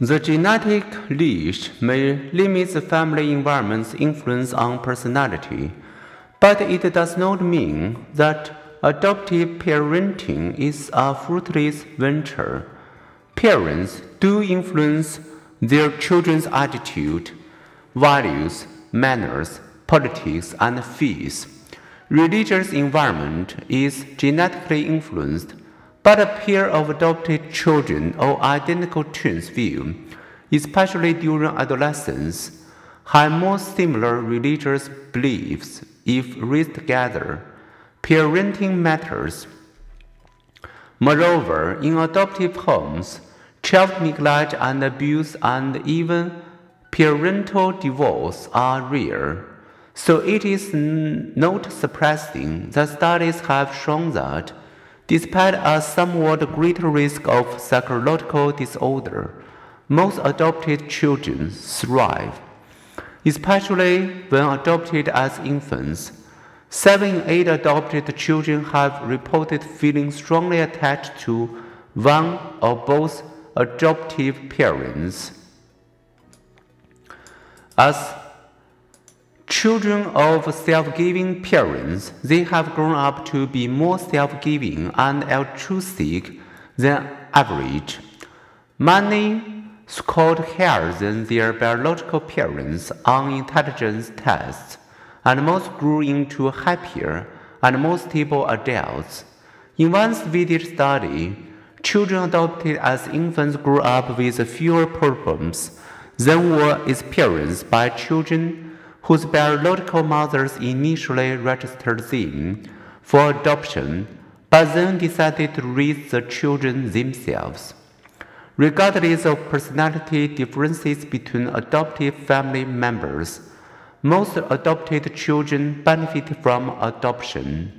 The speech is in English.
The genetic leash may limit the family environment's influence on personality, but it does not mean that adoptive parenting is a fruitless venture. Parents do influence their children's attitude, values, manners, politics, and faith. Religious environment is genetically influenced, but a pair of adopted children or identical twins will, especially during adolescence, have more similar religious beliefs if raised together. Parenting matters. Moreover, in adoptive homes, child neglect and abuse and even parental divorce are rare. So it is not surprising that studies have shown that, despite a somewhat greater risk of psychological disorder, most adopted children thrive, especially when adopted as infants. Seven in eight adopted children have reported feeling strongly attached to one or both adoptive parents. As children of self giving parents, they have grown up to be more self giving and altruistic than average. Many scored higher than their biological parents on intelligence tests and most grew into happier and more stable adults. In one Swedish study, children adopted as infants grew up with fewer problems than were experienced by children whose biological mothers initially registered them for adoption but then decided to raise the children themselves. Regardless of personality differences between adoptive family members, most adopted children benefit from adoption.